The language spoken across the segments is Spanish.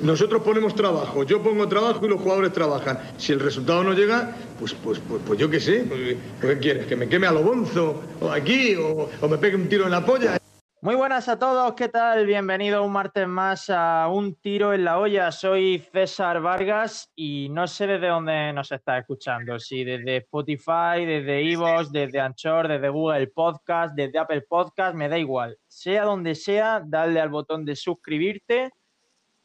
Nosotros ponemos trabajo, yo pongo trabajo y los jugadores trabajan. Si el resultado no llega, pues, pues, pues, pues yo qué sé, pues, ¿qué quieres? ¿Que me queme a lo bonzo? ¿O aquí? O, ¿O me pegue un tiro en la polla? Muy buenas a todos, ¿qué tal? Bienvenido un martes más a Un Tiro en la Olla. Soy César Vargas y no sé desde dónde nos está escuchando, si desde Spotify, desde Evox, desde Anchor, desde Google Podcast, desde Apple Podcast, me da igual. Sea donde sea, dale al botón de suscribirte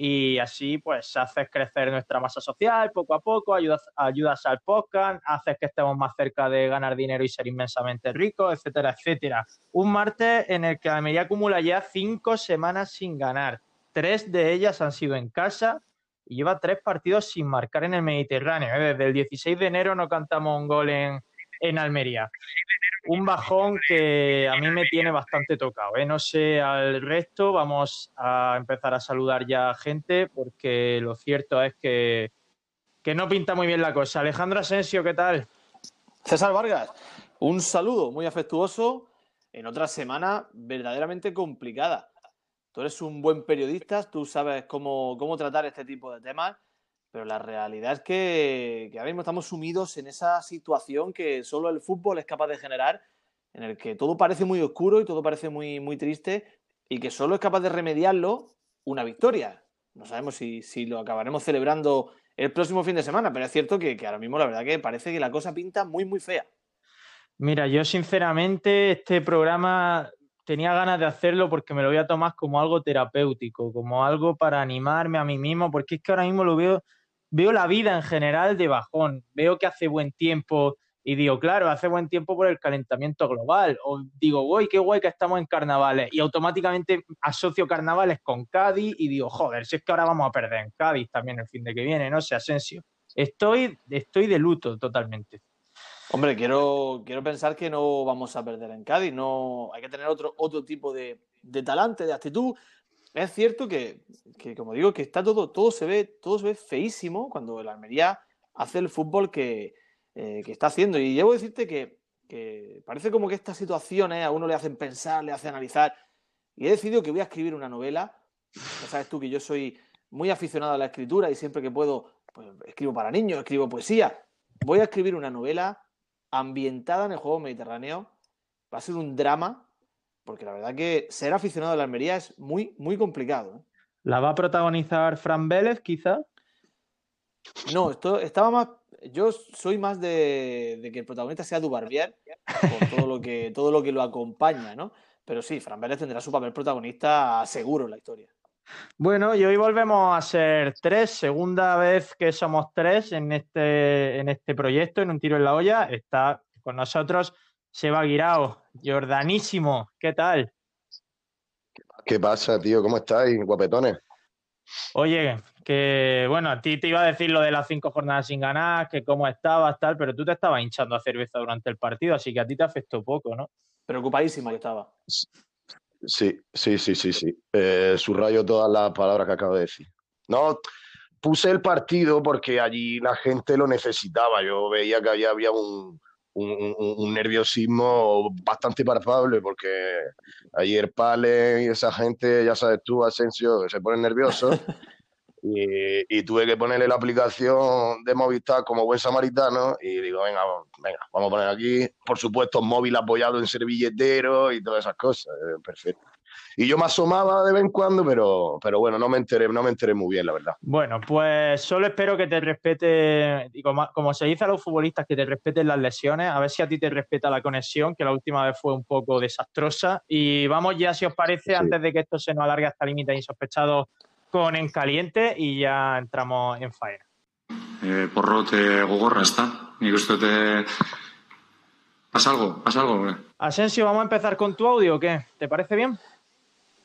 y así pues haces crecer nuestra masa social poco a poco, ayudas, ayudas al podcast, haces que estemos más cerca de ganar dinero y ser inmensamente ricos, etcétera, etcétera. Un martes en el que Almería acumula ya cinco semanas sin ganar. Tres de ellas han sido en casa y lleva tres partidos sin marcar en el Mediterráneo. Desde el 16 de enero no cantamos un gol en, en Almería. Un bajón que a mí me tiene bastante tocado. ¿eh? No sé al resto, vamos a empezar a saludar ya gente porque lo cierto es que, que no pinta muy bien la cosa. Alejandro Asensio, ¿qué tal? César Vargas, un saludo muy afectuoso en otra semana verdaderamente complicada. Tú eres un buen periodista, tú sabes cómo, cómo tratar este tipo de temas pero la realidad es que, ahora mismo estamos sumidos en esa situación que solo el fútbol es capaz de generar, en el que todo parece muy oscuro y todo parece muy, muy triste, y que solo es capaz de remediarlo una victoria. No sabemos si, si lo acabaremos celebrando el próximo fin de semana, pero es cierto que ahora mismo la verdad que parece que la cosa pinta muy, muy fea. Mira, yo sinceramente este programa tenía ganas de hacerlo porque me lo voy a tomar como algo terapéutico, como algo para animarme a mí mismo, porque es que ahora mismo lo veo veo la vida en general de bajón, veo que hace buen tiempo y digo, claro, hace buen tiempo por el calentamiento global, o digo, uy, qué guay que estamos en carnavales, y automáticamente asocio carnavales con Cádiz y digo, joder, si es que ahora vamos a perder en Cádiz también el fin de que viene, no sé, Asensio. Estoy, estoy de luto totalmente. Hombre, quiero, quiero pensar que no vamos a perder en Cádiz, no hay que tener otro, otro tipo de, de talante, de actitud es cierto que, como digo, que está todo, todo se ve, todo se ve feísimo cuando el Almería hace el fútbol que, eh, está haciendo. Y debo decirte que, que, parece como que estas situaciones a uno le hacen pensar, le hacen analizar. Y he decidido que voy a escribir una novela. Ya sabes tú que yo soy muy aficionado a la escritura y siempre que puedo, pues escribo para niños, escribo poesía. Voy a escribir una novela ambientada en el juego mediterráneo. Va a ser un drama porque la verdad que ser aficionado a la Almería es muy, muy complicado. ¿eh? ¿La va a protagonizar Fran Vélez, quizá? No, esto estaba más. Yo soy más de, de que el protagonista sea Dubarbier, por todo lo que, todo lo que lo acompaña, ¿no? Pero sí, Fran Vélez tendrá su papel protagonista seguro en la historia. Bueno, y hoy volvemos a ser tres, segunda vez que somos tres en este, en este proyecto, en un tiro en la olla. Está con nosotros Seba Guirao, Jordanísimo, ¿qué tal? ¿Qué pasa, tío? ¿Cómo estáis, guapetones? Oye, que bueno, a ti te iba a decir lo de las cinco jornadas sin ganar, que cómo estabas, tal, pero tú te estabas hinchando a cerveza durante el partido, así que a ti te afectó poco, ¿no? Preocupadísima que estaba. Sí, sí, sí, sí, sí. Eh, subrayo todas las palabras que acabo de decir. No, puse el partido porque allí la gente lo necesitaba. Yo veía que había, había un, un, un, nerviosismo bastante palpable porque ayer Pale y esa gente, ya sabes tú, Asensio, se ponen nerviosos y, y, tuve que ponerle la aplicación de Movistar como buen samaritano y digo, venga, venga, vamos a poner aquí, por supuesto, móvil apoyado en servilletero y todas esas cosas, eh, perfecto. Y yo me asomaba de vez en cuando, pero, pero bueno, no me enteré, no me enteré muy bien, la verdad. Bueno, pues solo espero que te respete, como, como se dice a los futbolistas, que te respeten las lesiones, a ver si a ti te respeta la conexión, que la última vez fue un poco desastrosa. Y vamos ya, si os parece, sí. antes de que esto se nos alargue hasta límites insospechados, con En Caliente y ya entramos en faena. Eh, porrote gogorra está. Nik uste te... ¿Pasa algo? ¿Pasa algo? Asensio, vamos a empezar con tu audio, ¿o qué? ¿Te parece bien?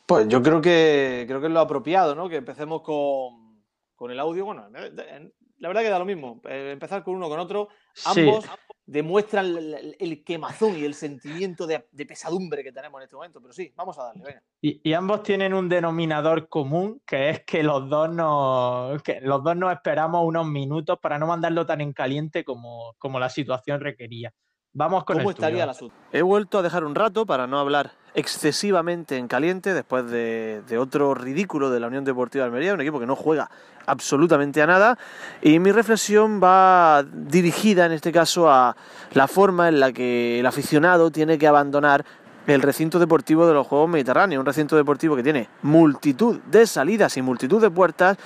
Pues yo creo que creo que es lo apropiado, ¿no? Que empecemos con, con el audio. Bueno, la verdad que da lo mismo. Eh, empezar con uno con otro. Ambos sí. demuestran el, el, quemazón y el sentimiento de, de, pesadumbre que tenemos en este momento. Pero sí, vamos a darle, venga. Y, y, ambos tienen un denominador común, que es que los dos nos, que los dos nos esperamos unos minutos para no mandarlo tan en caliente como, como la situación requería. Vamos con ¿Cómo el estaría tuyo. el asunto? He vuelto a dejar un rato para no hablar excesivamente en caliente después de, de otro ridículo de la Unión Deportiva de Almería, un equipo que no juega absolutamente a nada. Y mi reflexión va dirigida en este caso a la forma en la que el aficionado tiene que abandonar el recinto deportivo de los Juegos Mediterráneos, un recinto deportivo que tiene multitud de salidas y multitud de puertas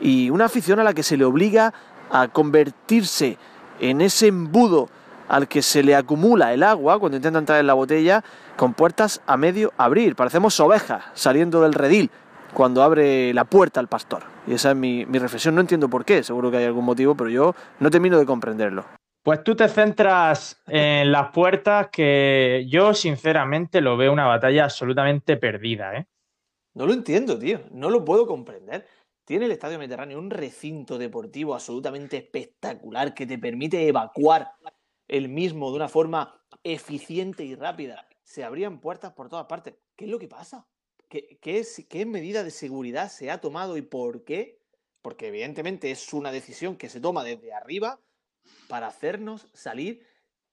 y una afición a la que se le obliga a convertirse en ese embudo al que se le acumula el agua cuando intenta entrar en la botella con puertas a medio abrir. Parecemos ovejas saliendo del redil cuando abre la puerta al pastor. Y esa es mi, mi reflexión. No entiendo por qué, seguro que hay algún motivo, pero yo no termino de comprenderlo. Pues tú te centras en las puertas que yo sinceramente lo veo una batalla absolutamente perdida, ¿eh? No lo entiendo, tío. No lo puedo comprender. Tiene el Estadio Mediterráneo un recinto deportivo absolutamente espectacular que te permite evacuar el mismo de una forma eficiente y rápida. Se abrían puertas por todas partes. ¿Qué es lo que pasa? ¿Qué, qué es, ¿Qué medida de seguridad se ha tomado y por qué? Porque evidentemente es una decisión que se toma desde arriba para hacernos salir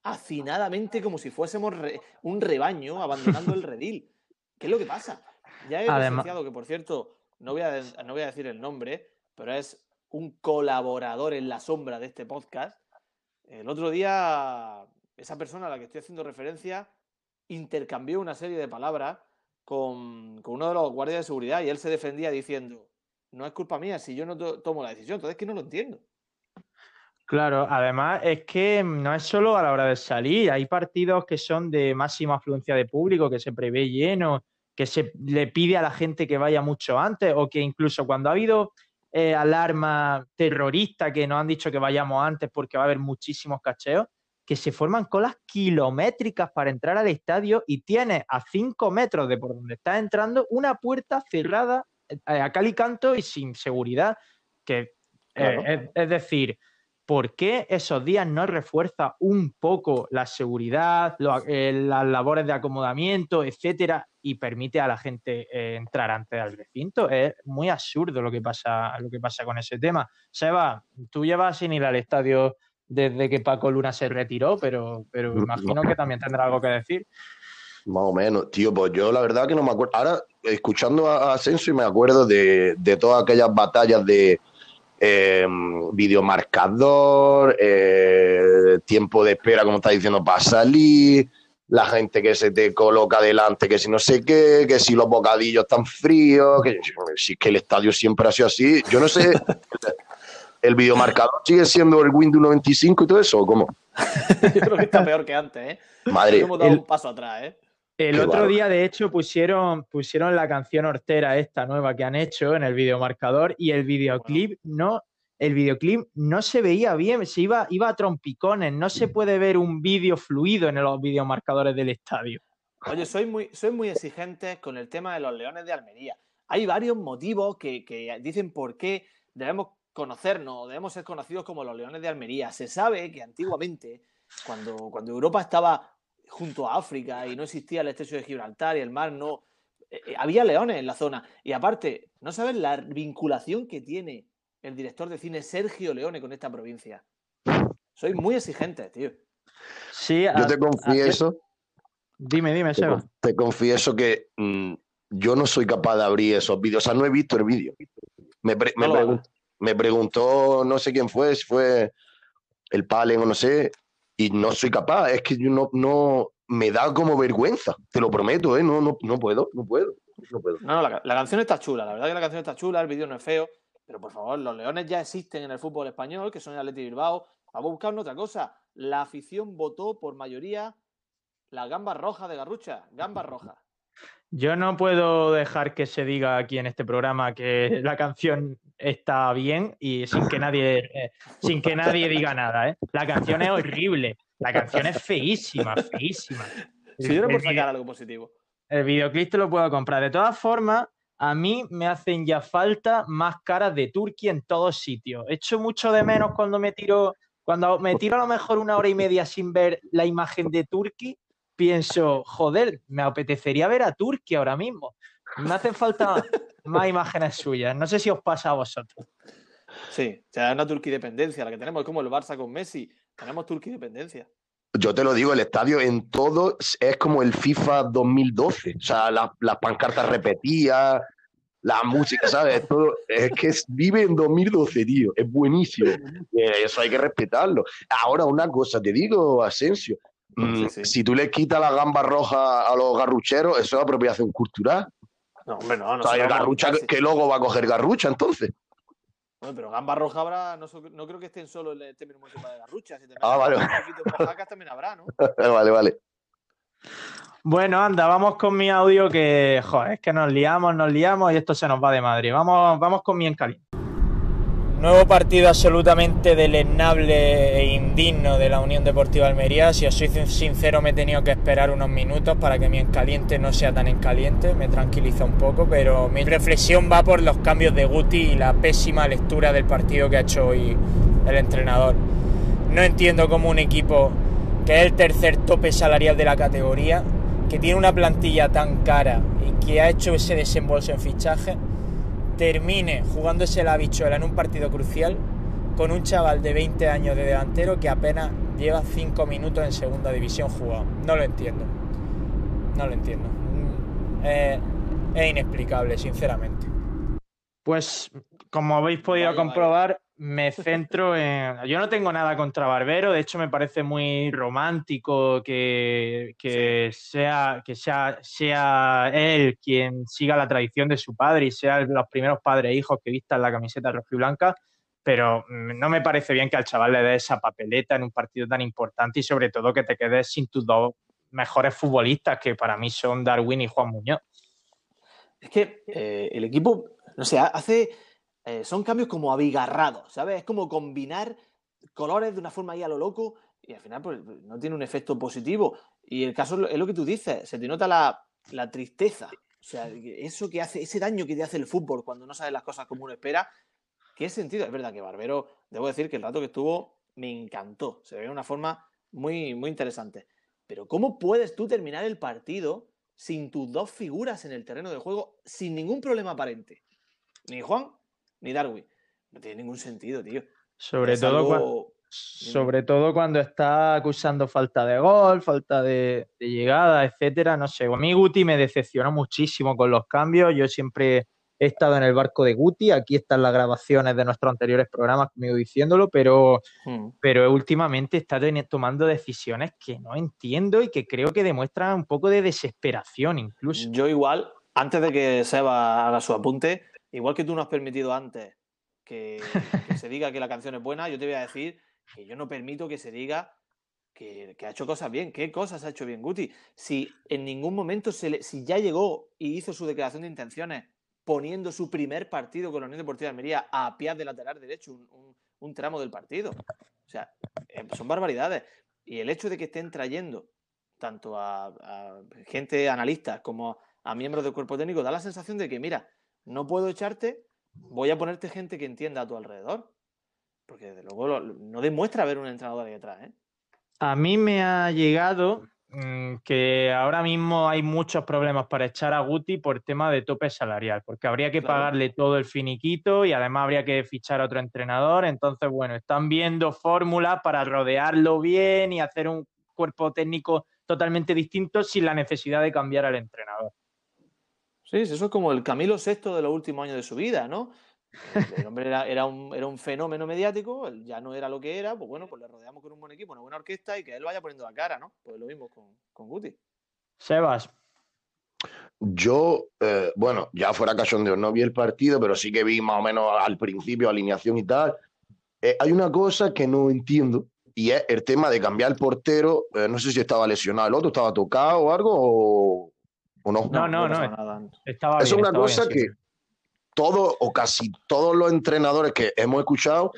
hacinadamente como si fuésemos re- un rebaño abandonando el redil. ¿Qué es lo que pasa? Ya he presenciado que, por cierto, no voy, a, no voy a decir el nombre, pero es un colaborador en la sombra de este podcast. El otro día, esa persona a la que estoy haciendo referencia intercambió una serie de palabras con, con uno de los guardias de seguridad y él se defendía diciendo, no es culpa mía si yo no to- tomo la decisión, entonces es que no lo entiendo. Claro, además es que no es solo a la hora de salir, hay partidos que son de máxima afluencia de público, que se prevé lleno, que se le pide a la gente que vaya mucho antes, o que incluso cuando ha habido eh, alarma terrorista que nos han dicho que vayamos antes porque va a haber muchísimos cacheos, que se forman colas kilométricas para entrar al estadio y tienes a cinco metros de por donde estás entrando una puerta cerrada eh, a cal y canto y sin seguridad, que eh, es- es decir, ¿por qué esos días no refuerza un poco la seguridad, lo- eh, las labores de acomodamiento, etcétera, y permite a la gente eh, entrar antes al recinto? Es muy absurdo lo que pasa, lo que pasa con ese tema. Seba, tú llevas sin ir al estadio desde que Paco Luna se retiró, pero, pero No. imagino que también tendrá algo que decir. Más o menos, tío, pues yo la verdad que no me acuerdo. Ahora, escuchando a a Asensio, y me acuerdo de, de todas aquellas batallas de eh, videomarcador, eh, tiempo de espera, como está diciendo, para salir, la gente que se te coloca delante, que si no sé qué, que si los bocadillos están fríos, que si es que el estadio siempre ha sido así. Yo no sé, ¿el videomarcador sigue siendo el Windows 95 y todo eso o cómo? Yo creo que está peor que antes, ¿eh? Madre, Hemos dado el- un paso atrás, ¿eh? El Qué otro día, de hecho, pusieron, pusieron la canción hortera esta nueva que han hecho en el videomarcador y el videoclip no, el videoclip no se veía bien, se iba, iba a trompicones, no se puede ver un vídeo fluido en los videomarcadores del estadio. Oye, soy muy, soy muy exigente con el tema de los Leones de Almería. Hay varios motivos que, que dicen por qué debemos conocernos debemos ser conocidos como los Leones de Almería. Se sabe que antiguamente, cuando, cuando Europa estaba junto a África y no existía el estrecho de Gibraltar y el mar no... eh, eh, había leones en la zona. Y aparte, ¿no sabes la vinculación que tiene el director de cine Sergio Leone con esta provincia? Soy muy exigente, tío. Sí, yo a- te a- confieso. dime, dime, Te, Seba. te confieso que mm, yo no soy capaz de abrir esos vídeos. O sea, no he visto el vídeo. Me, pre- me No lo pregun- hagas. me preguntó, no sé quién fue, si fue el Palen o no sé, y no soy capaz. Es que yo no, no me da como vergüenza, te lo prometo, ¿eh? No, no, no puedo, no puedo, no puedo. No, no, la, la canción está chula, la verdad que la canción está chula, el vídeo no es feo, pero por favor, los leones ya existen en el fútbol español, que son el Atleti Bilbao. Vamos a buscar otra cosa. La afición votó por mayoría la gamba roja de Garrucha, gamba roja. Yo no puedo dejar que se diga aquí en este programa que la canción está bien y sin que nadie, eh, sin que nadie diga nada, ¿eh? La canción es horrible, la canción es feísima, feísima. Si yo no vídeo- sacar algo positivo. el videoclip te lo puedo comprar. De todas formas, a mí me hacen ya falta más caras de Turquía en todos sitios. Echo mucho de menos cuando me tiro, cuando me tiro a lo mejor una hora y media sin ver la imagen de Turquía, pienso, joder, me apetecería ver a Turquía ahora mismo. Me hacen falta más imágenes suyas. No sé si os pasa a vosotros. Sí, o sea, es una turquidependencia la que tenemos, es como el Barça con Messi. Tenemos turquidependencia. yo te lo digo, el estadio en todo es como el FIFA 2012. O sea, las pancartas repetidas, la música, ¿sabes? Todo, es que vive en 2012, tío. Es buenísimo. Eh, eso hay que respetarlo. Ahora, una cosa, te digo, Asensio. Mm, si tú le quitas la gamba roja a los garrucheros, eso es apropiación cultural. No, hombre, no. no garrucha, ¿qué logo va a coger garrucha entonces? pero gamba roja habrá, no, no, creo que estén solo el término municipal de garrucha. Si te ah, vale. también habrá, ¿no? vale, vale. Bueno, anda, vamos con mi audio que, joder, es que nos liamos, nos liamos y esto se nos va de madre. Vamos, vamos con mi encaliente. Nuevo partido absolutamente deleznable e indigno de la Unión Deportiva Almería. Si os soy sincero, me he tenido que esperar unos minutos para que mi encaliente no sea tan encaliente. Me tranquiliza un poco, pero mi reflexión va por los cambios de Guti y la pésima lectura del partido que ha hecho hoy el entrenador. No entiendo cómo un equipo que es el tercer tope salarial de la categoría, que tiene una plantilla tan cara y que ha hecho ese desembolso en fichaje, termine jugándose la bichuela en un partido crucial con un chaval de 20 años de delantero que apenas lleva 5 minutos en segunda división jugado. No lo entiendo. No lo entiendo. Mm, es inexplicable, sinceramente. Pues como habéis podido comprobar, me centro en. Yo no tengo nada contra Barbero, de hecho me parece muy romántico que, sea, que sea, sea él quien siga la tradición de su padre y sea los primeros padres e hijos que vistan la camiseta roja y blanca, pero no me parece bien que al chaval le dé esa papeleta en un partido tan importante y sobre todo que te quedes sin tus dos mejores futbolistas, que para mí son Darwin y Juan Muñoz. Es que eh, el equipo, no sé, hace eh, son cambios como abigarrados, ¿sabes? Es como combinar colores de una forma ahí a lo loco y al final pues, no tiene un efecto positivo. Y el caso es lo que tú dices, se te nota la, tristeza. O sea, eso que hace, ese daño que te hace el fútbol cuando no sabes las cosas como uno espera, ¿qué sentido? Es verdad que Barbero, debo decir que el rato que estuvo me encantó. Se ve de una forma muy, muy interesante. Pero ¿cómo puedes tú terminar el partido sin tus dos figuras en el terreno de juego sin ningún problema aparente? Ni Juan ni Darwin. No tiene ningún sentido, tío. Sobre todo cuando, sobre todo cuando está acusando falta de gol, falta de, llegada, etcétera. No sé, a mí Guti me decepcionó muchísimo con los cambios. Yo siempre he estado en el barco de Guti. Aquí están las grabaciones de nuestros anteriores programas conmigo diciéndolo, pero, hmm. pero últimamente está tomando decisiones que no entiendo y que creo que demuestran un poco de desesperación incluso. Yo igual, antes de que Seba haga su apunte, igual que tú no has permitido antes que, se diga que la canción es buena, yo te voy a decir que yo no permito que se diga que, ha hecho cosas bien. ¿Qué cosas ha hecho bien Guti? Si en ningún momento, se si ya llegó y hizo su declaración de intenciones poniendo su primer partido con la Unión Deportiva de Almería a pie de lateral derecho, un, tramo del partido. O sea, eh, son barbaridades. Y el hecho de que estén trayendo tanto a, a gente analista como a miembros del cuerpo técnico da la sensación de que, mira, no puedo echarte, voy a ponerte gente que entienda a tu alrededor. Porque desde luego no demuestra haber un entrenador ahí detrás. ¿eh? A mí me ha llegado mm, que ahora mismo hay muchos problemas para echar a Guti por tema de tope salarial, porque habría que pagarle todo el finiquito y además habría que fichar a otro entrenador. Entonces, bueno, están viendo fórmulas para rodearlo bien y hacer un cuerpo técnico totalmente distinto sin la necesidad de cambiar al entrenador. Sí, eso es como el Camilo VI de los últimos años de su vida, ¿no? El hombre era, un, fenómeno mediático, ya no era lo que era, pues bueno, pues le rodeamos con un buen equipo, una buena orquesta y que él vaya poniendo la cara, ¿no? Pues lo mismo con, con Guti. Sebas. Yo, eh, bueno, ya fuera cachondeo, no vi el partido, pero sí que vi más o menos al principio alineación y tal. Eh, hay una cosa que no entiendo y es el tema de cambiar el portero. Eh, no sé si estaba lesionado el otro, estaba tocado o algo, o, no? No, no, no. Estaba es una cosa que todos o casi todos los entrenadores que hemos escuchado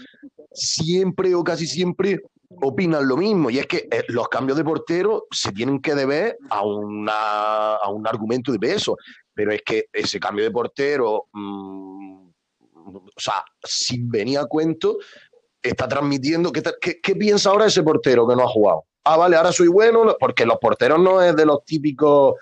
siempre o casi siempre opinan lo mismo y es que eh, los cambios de portero se tienen que deber a, una, a un argumento de peso, pero es que ese cambio de portero, mm, o sea, sin venir a cuento, está transmitiendo, ¿qué, qué, qué piensa ahora ese portero que no ha jugado? Ah, vale, ahora soy bueno, porque los porteros no es de los típicos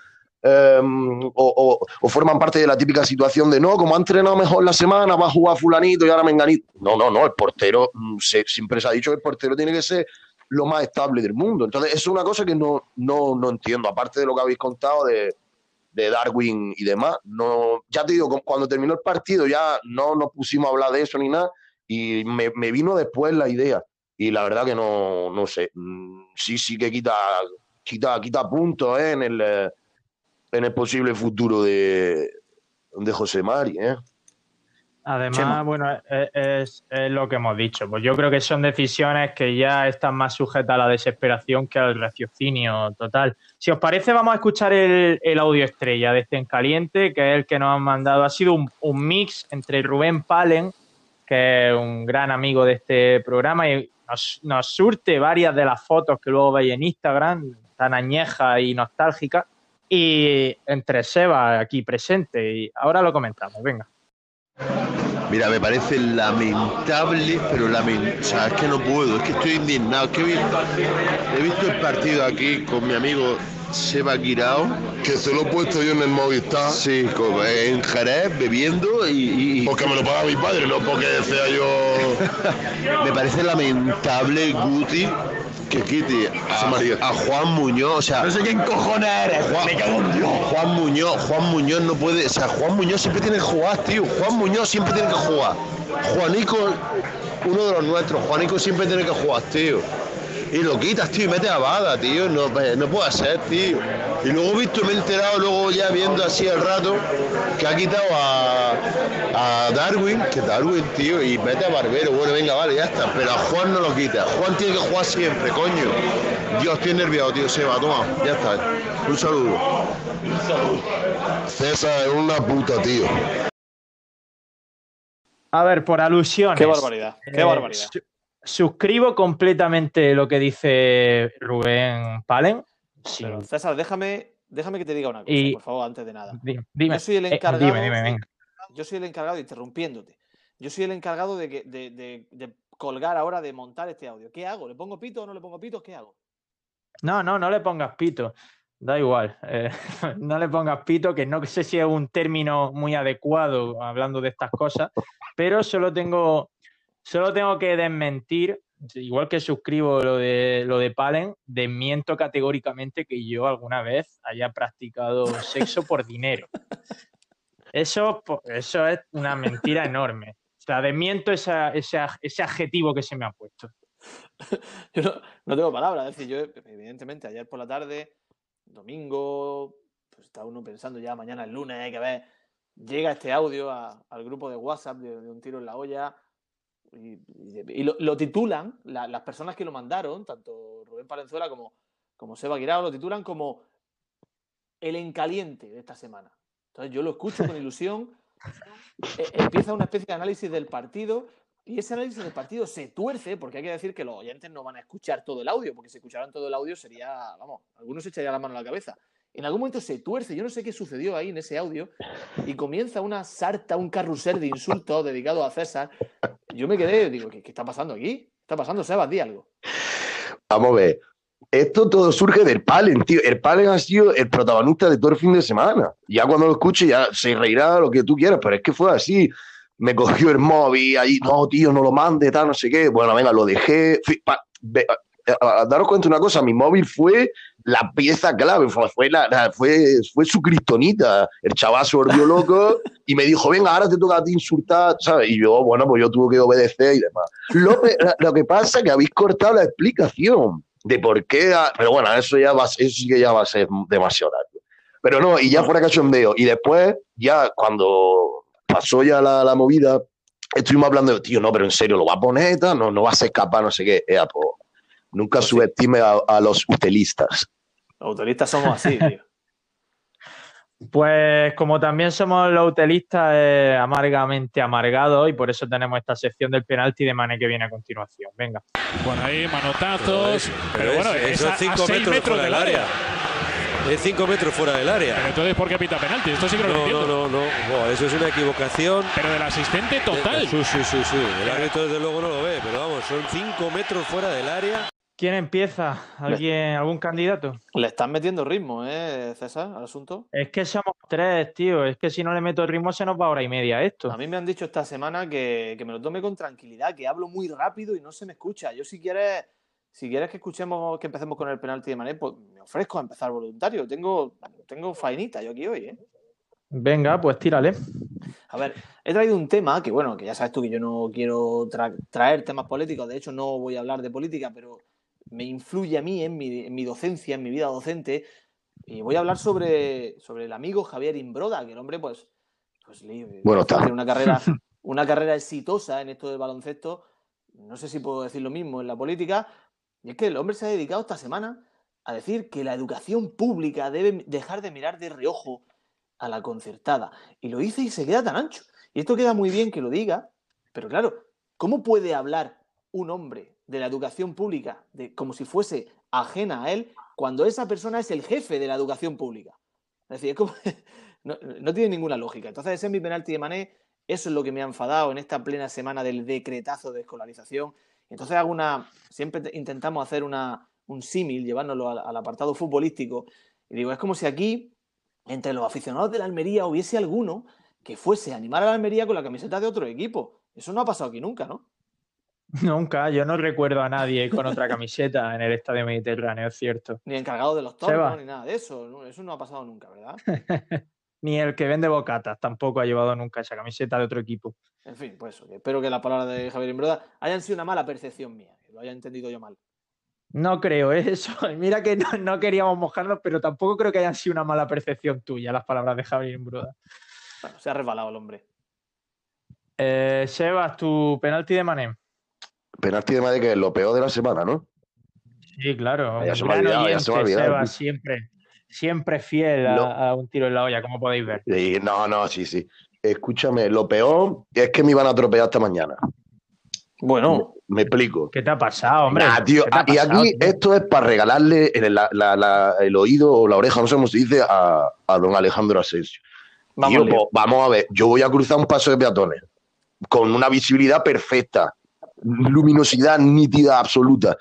Em, o, forman parte de la típica situación de no, como ha entrenado mejor la semana, va a jugar fulanito y ahora menganito. No, no, no, el portero, mm, siempre se ha dicho que el portero tiene que ser lo más estable del mundo. Entonces, es una cosa que no, no, no entiendo, aparte de lo que habéis contado de, de Darwin y demás. No, ya te digo, cuando terminó el partido ya no nos pusimos a hablar de eso ni nada y me, vino después la idea. Y la verdad que no, no sé, mm, sí, sí que quita, quita, quita puntos ¿eh? en, el, en el posible futuro de, de José Mari. ¿eh? Además, bueno, es, es, lo que hemos dicho. Pues yo creo que son decisiones que ya están más sujetas a la desesperación que al raciocinio total. Si os parece, vamos a escuchar el, el audio estrella de este en caliente, que es el que nos han mandado. Ha sido un, un, mix entre Rubén Palen, que es un gran amigo de este programa, y nos, nos surte varias de las fotos que luego veis en Instagram, tan añejas y nostálgicas, y entre Seba aquí presente. Y ahora lo comentamos, venga. Mira, me parece lamentable, pero lamentable. O sea, es que no puedo, es que estoy indignado. Es que he visto el partido aquí con mi amigo Seba Guirao. Que se lo he puesto yo en el Movistar. Sí, en Jerez, bebiendo y, y... Porque me lo paga mi padre, no porque sea yo... me parece lamentable, Guti, que quite a, a, Juan Muñoz, o sea. No sé quién cojones eres, Juan, me cago en Dios. Juan Muñoz, Juan Muñoz no puede, o sea, Juan Muñoz siempre tiene que jugar, tío. Juan Muñoz siempre tiene que jugar. Juanico, uno de los nuestros, Juanico siempre tiene que jugar, tío y lo quitas, tío, y metes a Bada, tío. No, no puede ser, tío. Y luego visto, me he enterado, luego ya viendo así el rato, que ha quitado a, a Darwin, que Darwin, tío, y mete a Barbero. Bueno, venga, vale, ya está. Pero a Juan no lo quita. Juan tiene que jugar siempre, coño. Dios, estoy nerviado, tío. Seba, toma, ya está. Un saludo. Un saludo. César es una puta, tío. A ver, por alusiones. Qué barbaridad, qué Eh, barbaridad. Su- suscribo completamente lo que dice Rubén Palen. Sí. Pero, César, déjame, déjame que te diga una cosa, Y- por favor, antes de nada. Di- Dime, Yo soy el Eh, encargado. dime, dime, venga. Yo soy el encargado, interrumpiéndote. Yo soy el encargado de, que, de, de- de colgar ahora, de montar este audio. ¿Qué hago? ¿Le pongo pito o no le pongo pito? ¿Qué hago? No, no, no le pongas pito. Da igual. eh, no le pongas pito, que no sé si es un término muy adecuado hablando de estas cosas, pero solo tengo, solo tengo que desmentir, igual que suscribo lo de, lo de Palen, desmiento categóricamente que yo alguna vez haya practicado sexo por dinero. Eso, eso es una mentira enorme. O sea, desmiento esa- ese, aj- ese adjetivo que se me ha puesto. Yo no, tengo palabras. Es decir, yo, evidentemente, ayer por la tarde, domingo, pues está uno pensando ya mañana es lunes, hay que ver. Llega este audio al grupo de WhatsApp de Un Tiro en la Olla y, lo, lo titulan, la- las personas que lo mandaron, tanto Rubén Palenzuela como, como Seba Guirao, lo titulan como el encaliente de esta semana. Entonces yo lo escucho con ilusión, e- empieza una especie de análisis del partido y ese análisis del partido se tuerce, porque hay que decir que los oyentes no van a escuchar todo el audio, porque si escucharan todo el audio sería, vamos, algunos se echarían la mano a la cabeza. En algún momento se tuerce, yo no sé qué sucedió ahí en ese audio, y comienza una sarta, un carrusel de insultos dedicado a César. Yo me quedé, digo, ¿qué, está pasando aquí? ¿Qué está pasando, Sebas? Di algo. Vamos a ver. Esto todo surge del Palen, tío. El Palen ha sido el protagonista de todo el fin de semana. Ya cuando lo escuche ya se reirá lo que tú quieras, pero es que fue así. Me cogió el móvil, ahí, no, tío, no lo mande, tal, no sé qué. Bueno, venga, lo dejé. Daros cuenta una cosa, mi móvil fue la pieza clave, fue, la, la- fue, fue su cristonita. El chaval se volvió loco y me dijo, venga, ahora te toca a ti insultar, ¿sabes? Y yo, bueno, pues yo tuve que obedecer y demás. Lo, pe- lo que pasa es que habéis cortado la explicación de por qué, a- pero bueno, eso ya va, eso sí que ya va a ser demasiado largo. Pero no, y ya fuera cachondeo. Y después, ya cuando pasó ya la, la movida, estuvimos hablando de, tío, no, pero en serio, ¿lo va a poner? No, no va a ser capaz, no sé qué. Ea, pues, nunca Pues subestime a, a los utilistas. Los autoristas somos así, tío. Pues como también somos los utilistas eh, amargamente amargados y por eso tenemos esta sección del penalti de Mane que viene a continuación. Venga. Bueno, ahí manotazos. Pero, Pero bueno, es- es, a cinco seis metros metros fuera del del área. Es 5 metros fuera del área. Pero entonces, ¿por qué pita penalti? Esto sí que no, lo entiendo. no, no, no. Buah, eso es una equivocación. Pero del asistente total. Sí, sí, sí, sí. El árbitro desde luego no lo ve, pero vamos, son 5 metros fuera del área. ¿Quién empieza? ¿Alguien, ¿Algún candidato? Le están metiendo ritmo, ¿eh, César, al asunto? Es que somos tres, tío. Es que si no le meto ritmo se nos va hora y media esto. A mí me han dicho esta semana que, que me lo tome con tranquilidad, que hablo muy rápido y no se me escucha. Yo si quieres si quieres que escuchemos, que empecemos con el penalti de Mané, pues me ofrezco a empezar voluntario. Tengo, tengo faenita yo aquí hoy, ¿eh? Venga, pues tírale. A ver, he traído un tema que, bueno, que ya sabes tú que yo no quiero tra- traer temas políticos, de hecho no voy a hablar de política, pero me influye a mí en mi, en mi docencia, en mi vida docente, y voy a hablar sobre, sobre el amigo Javier Imbroda, que el hombre, pues, pues le- Bueno, está. tiene una carrera, una carrera exitosa en esto del baloncesto, no sé si puedo decir lo mismo en la política, y es que el hombre se ha dedicado esta semana a decir que la educación pública debe dejar de mirar de reojo a la concertada. Y lo dice y se queda tan ancho. Y esto queda muy bien que lo diga, pero claro, ¿cómo puede hablar un hombre de la educación pública de, como si fuese ajena a él cuando esa persona es el jefe de la educación pública? Es decir, es como- no, tiene ninguna lógica. Entonces, ese es mi penalti de Mané. Eso es lo que me ha enfadado en esta plena semana del decretazo de escolarización. Entonces, hago una, siempre te- intentamos hacer una, un símil, llevándolo al, al apartado futbolístico. Y digo, es como si aquí, entre los aficionados de la Almería, hubiese alguno que fuese a animar a la Almería con la camiseta de otro equipo. Eso no ha pasado aquí nunca, ¿no? Nunca, yo no recuerdo a nadie con otra camiseta en el Estadio Mediterráneo, es cierto. Ni encargado de los tornos, ni nada de eso. Eso no ha pasado nunca, ¿verdad? Ni el que vende bocatas tampoco ha llevado nunca esa camiseta de otro equipo. En fin, pues eso. que espero que las palabras de Javier Imbroda hayan sido una mala percepción mía, que lo haya entendido yo mal. No creo eso. Mira que no, no queríamos mojarnos, pero tampoco creo que hayan sido una mala percepción tuya las palabras de Javier Imbruda. Bueno, se ha resbalado el hombre. Eh, Sebas, tu penalti de Mané. Penalti de Madrid que es lo peor de la semana, ¿no? Sí, claro. Ya se me olvidado, ya se me olvidado. Siempre, siempre fiel a, No. a un tiro en la olla, como podéis ver. Y no, no, sí, sí. Escúchame, lo peor es que me iban a atropellar esta mañana. Bueno, Me explico. ¿Qué te ha pasado, hombre? Nah, tío, ¿Qué te ha ah, y aquí tío? esto es para regalarle el, la- la- la- el oído o la oreja, no sé cómo se dice, a, a don Alejandro Asensio. vamos, Tío, pues, vamos a ver, yo voy a cruzar un paso de peatones con una visibilidad perfecta, luminosidad nítida absoluta.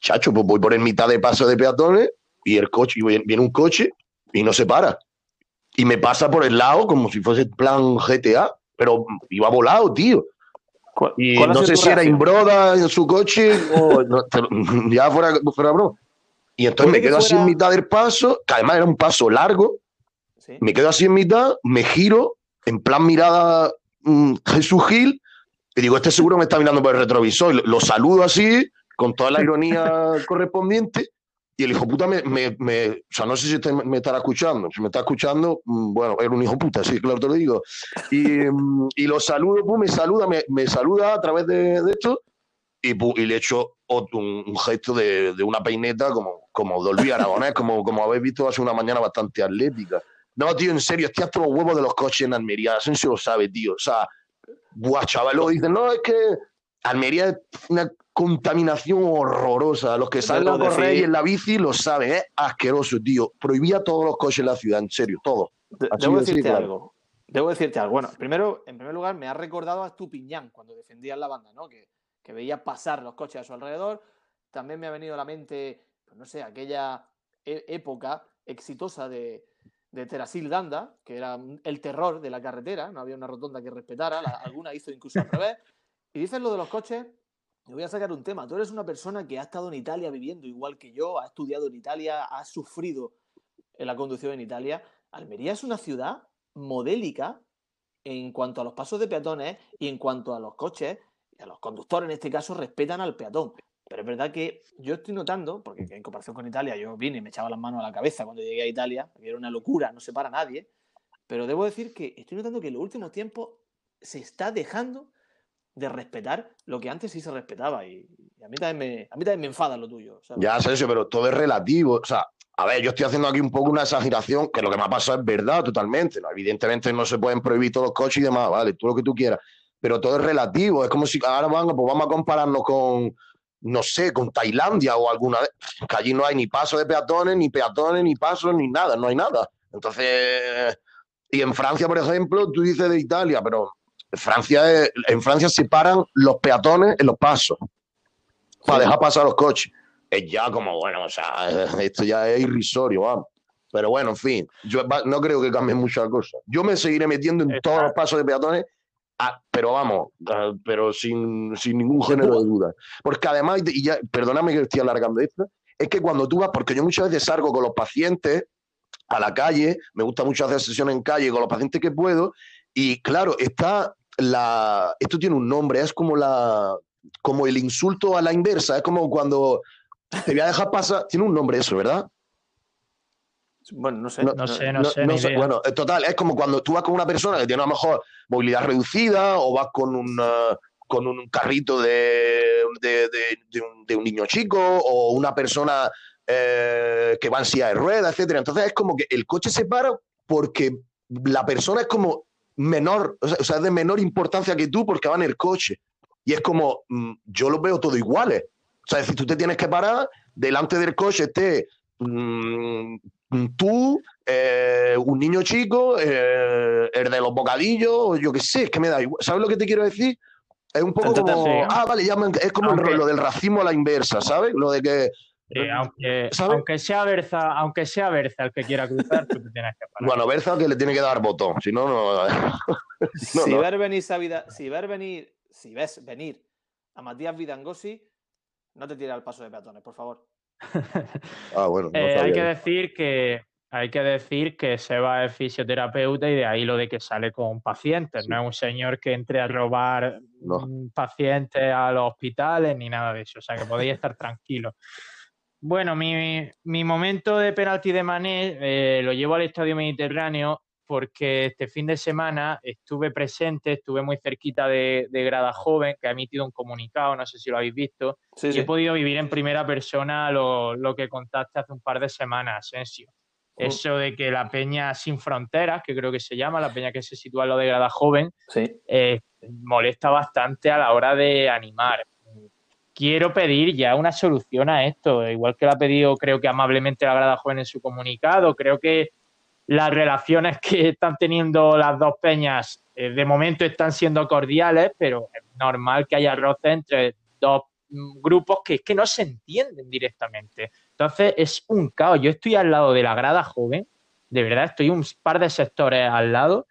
Chacho, pues voy por en mitad de paso de peatones y el coche, y viene un coche y no se para. Y me pasa por el lado como si fuese plan GTA, pero iba volado, tío. ¿Cuál- Y no sé si era? Imbroda en su coche o no, ya fuera, fuera broma. Y entonces me que quedo así en mitad del paso, que además era un paso largo, Sí. me quedo así en mitad, me giro, en plan mirada mm, Jesús Gil, y digo, este seguro me está mirando por el retrovisor. Lo, lo saludo así, con toda la ironía correspondiente, y el hijo puta me, me- me- o sea, no sé si este me estará escuchando. Si me está escuchando, mm, bueno, era un hijo puta, sí, claro, te lo digo. Y, mm, y lo saludo, pues, me saluda, me, me saluda a través de, de esto, y, pu- y le echo otro- un, un gesto de, de una peineta como, como Dolby Aragonés, como, como habéis visto hace una mañana bastante atlética. No, tío, en serio, estoy hasta los huevos de los coches en Almería. Asensio lo sabe, tío. O sea, buah, chaval, luego dicen, no, es que Almería es una contaminación horrorosa. Los que salen a correr y en la bici lo saben, es asqueroso, tío. Prohibía todos los coches en la ciudad, en serio, todos. De- Debo decirte claro. algo. Debo decirte algo. Bueno, primero, en primer lugar, me ha recordado a Estupiñán cuando defendías la banda, ¿no? Que, que veía pasar los coches a su alrededor. También me ha venido a la mente, pues no sé, aquella e- época exitosa de, de Terasil Danda, que era el terror de la carretera, no había una rotonda que respetara, la- alguna hizo incluso al revés. Y dices lo de los coches, te voy a sacar un tema. Tú eres una persona que ha estado en Italia viviendo igual que yo, ha estudiado en Italia, ha sufrido en la conducción en Italia. Almería es una ciudad modélica en cuanto a los pasos de peatones y en cuanto a los coches, y a los conductores en este caso, respetan al peatón. Pero es verdad que yo estoy notando, porque en comparación con Italia, yo vine y me echaba las manos a la cabeza cuando llegué a Italia, que era una locura, no se para nadie, pero debo decir que estoy notando que en los últimos tiempos se está dejando de respetar lo que antes sí se respetaba y, y a, mí también me, a mí también me enfada lo tuyo. ¿sabes? Ya, Sergio, pero todo es relativo. O sea, a ver, yo estoy haciendo aquí un poco una exageración, que lo que me ha pasado es verdad totalmente. ¿no? Evidentemente no se pueden prohibir todos los coches y demás, vale, tú lo que tú quieras. Pero todo es relativo. Es como si ahora vamos, pues vamos a compararnos con, no sé, con Tailandia o alguna de... Que allí no hay ni paso de peatones, ni peatones, ni pasos, ni nada, no hay nada. Entonces, y en Francia, por ejemplo, tú dices de Italia, pero Francia es- en Francia se paran los peatones en los pasos para dejar pasar los coches. Es ya como, bueno, o sea, esto ya es irrisorio, vamos. Pero bueno, en fin, yo no creo que cambie mucho la cosa. Yo me seguiré metiendo en todos los pasos de peatones Ah, pero vamos, ah, pero sin, sin ningún género de duda. Porque además, y ya, perdóname que estoy alargando esto, es que cuando tú vas, porque yo muchas veces salgo con los pacientes a la calle, me gusta mucho hacer sesiones en calle con los pacientes que puedo, y claro, está la. Esto tiene un nombre, es como la. como el insulto a la inversa, es como cuando te voy a dejar pasar. Tiene un nombre eso, ¿verdad? Bueno, no sé. No sé, no sé, ni idea. Bueno, eh, total, es como cuando tú vas con una persona que tiene a lo mejor movilidad reducida o vas con un, eh, con un carrito de, de, de- de un, de un niño chico o una persona eh, que va en silla de ruedas, etcétera. Entonces es como que el coche se para porque la persona es como menor, o sea, o sea, es de menor importancia que tú porque va en el coche. Y es como, mm, yo los veo todos iguales. O sea, es decir, tú te tienes que parar, delante del coche esté mm, tú, eh, un niño chico, eh, el de los bocadillos, yo qué sé, es que me da igual. ¿Sabes lo que te quiero decir? Es un poco Entonces, como, sí. ah, vale, ya me- es como Aunque- lo del racismo a la inversa, ¿sabes? Lo de que, Sí, aunque, sea Berza, aunque sea Berza el que quiera cruzar, tú te tienes que parar. bueno, Berza que le tiene que dar botón, si no, no. no, si, no. Ver venir esa vida- si ver venir, si ves venir a Matías Vidangosi, no te tires al paso de peatones, por favor. Ah, bueno, no Eh, hay que decir que hay que decir que Seba es fisioterapeuta y de ahí lo de que sale con pacientes. No es un señor que entre a robar No. mm, pacientes a los hospitales ni nada de eso. O sea que podéis estar tranquilos. Bueno, mi, mi momento de penalti de Mané eh, lo llevo al Estadio Mediterráneo porque este fin de semana estuve presente, estuve muy cerquita de, de Grada Joven, que ha emitido un comunicado, no sé si lo habéis visto, Sí, y sí. he podido vivir en primera persona lo, lo que contaste hace un par de semanas, Asensio. Mm. Eso de que la Peña Sin Fronteras, que creo que se llama, la Peña que se sitúa en lo de Grada Joven, Sí. eh, molesta bastante a la hora de animar. Quiero pedir ya una solución a esto, igual que lo ha pedido creo que amablemente la Grada Joven en su comunicado. Creo que las relaciones que están teniendo las dos peñas eh, de momento están siendo cordiales, pero es normal que haya roce entre dos mm, grupos que es que no se entienden directamente. Entonces es un caos. Yo estoy al lado de la grada joven, de verdad, estoy un par de sectores al lado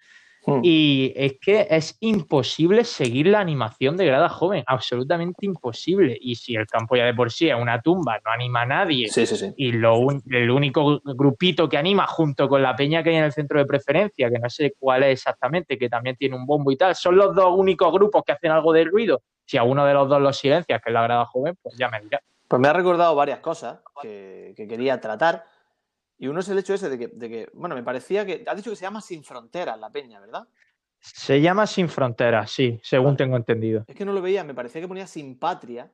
Hmm. y es que es imposible seguir la animación de grada joven, absolutamente imposible. Y si el campo ya de por sí es una tumba, no anima a nadie, Sí, sí, sí. y lo un- el único grupito que anima junto con la peña que hay en el centro de preferencia, que no sé cuál es exactamente, que también tiene un bombo y tal, son los dos únicos grupos que hacen algo de ruido. Si a uno de los dos los silencias, que es la grada joven, pues ya me dirá. Pues me ha recordado varias cosas que, que quería tratar. Y uno es el hecho ese de que, de que, bueno, me parecía que. Has dicho que se llama Sin Fronteras la peña, ¿verdad? Se llama Sin Fronteras, sí, según tengo entendido. Es que no lo veía, me parecía que ponía Sin Patria.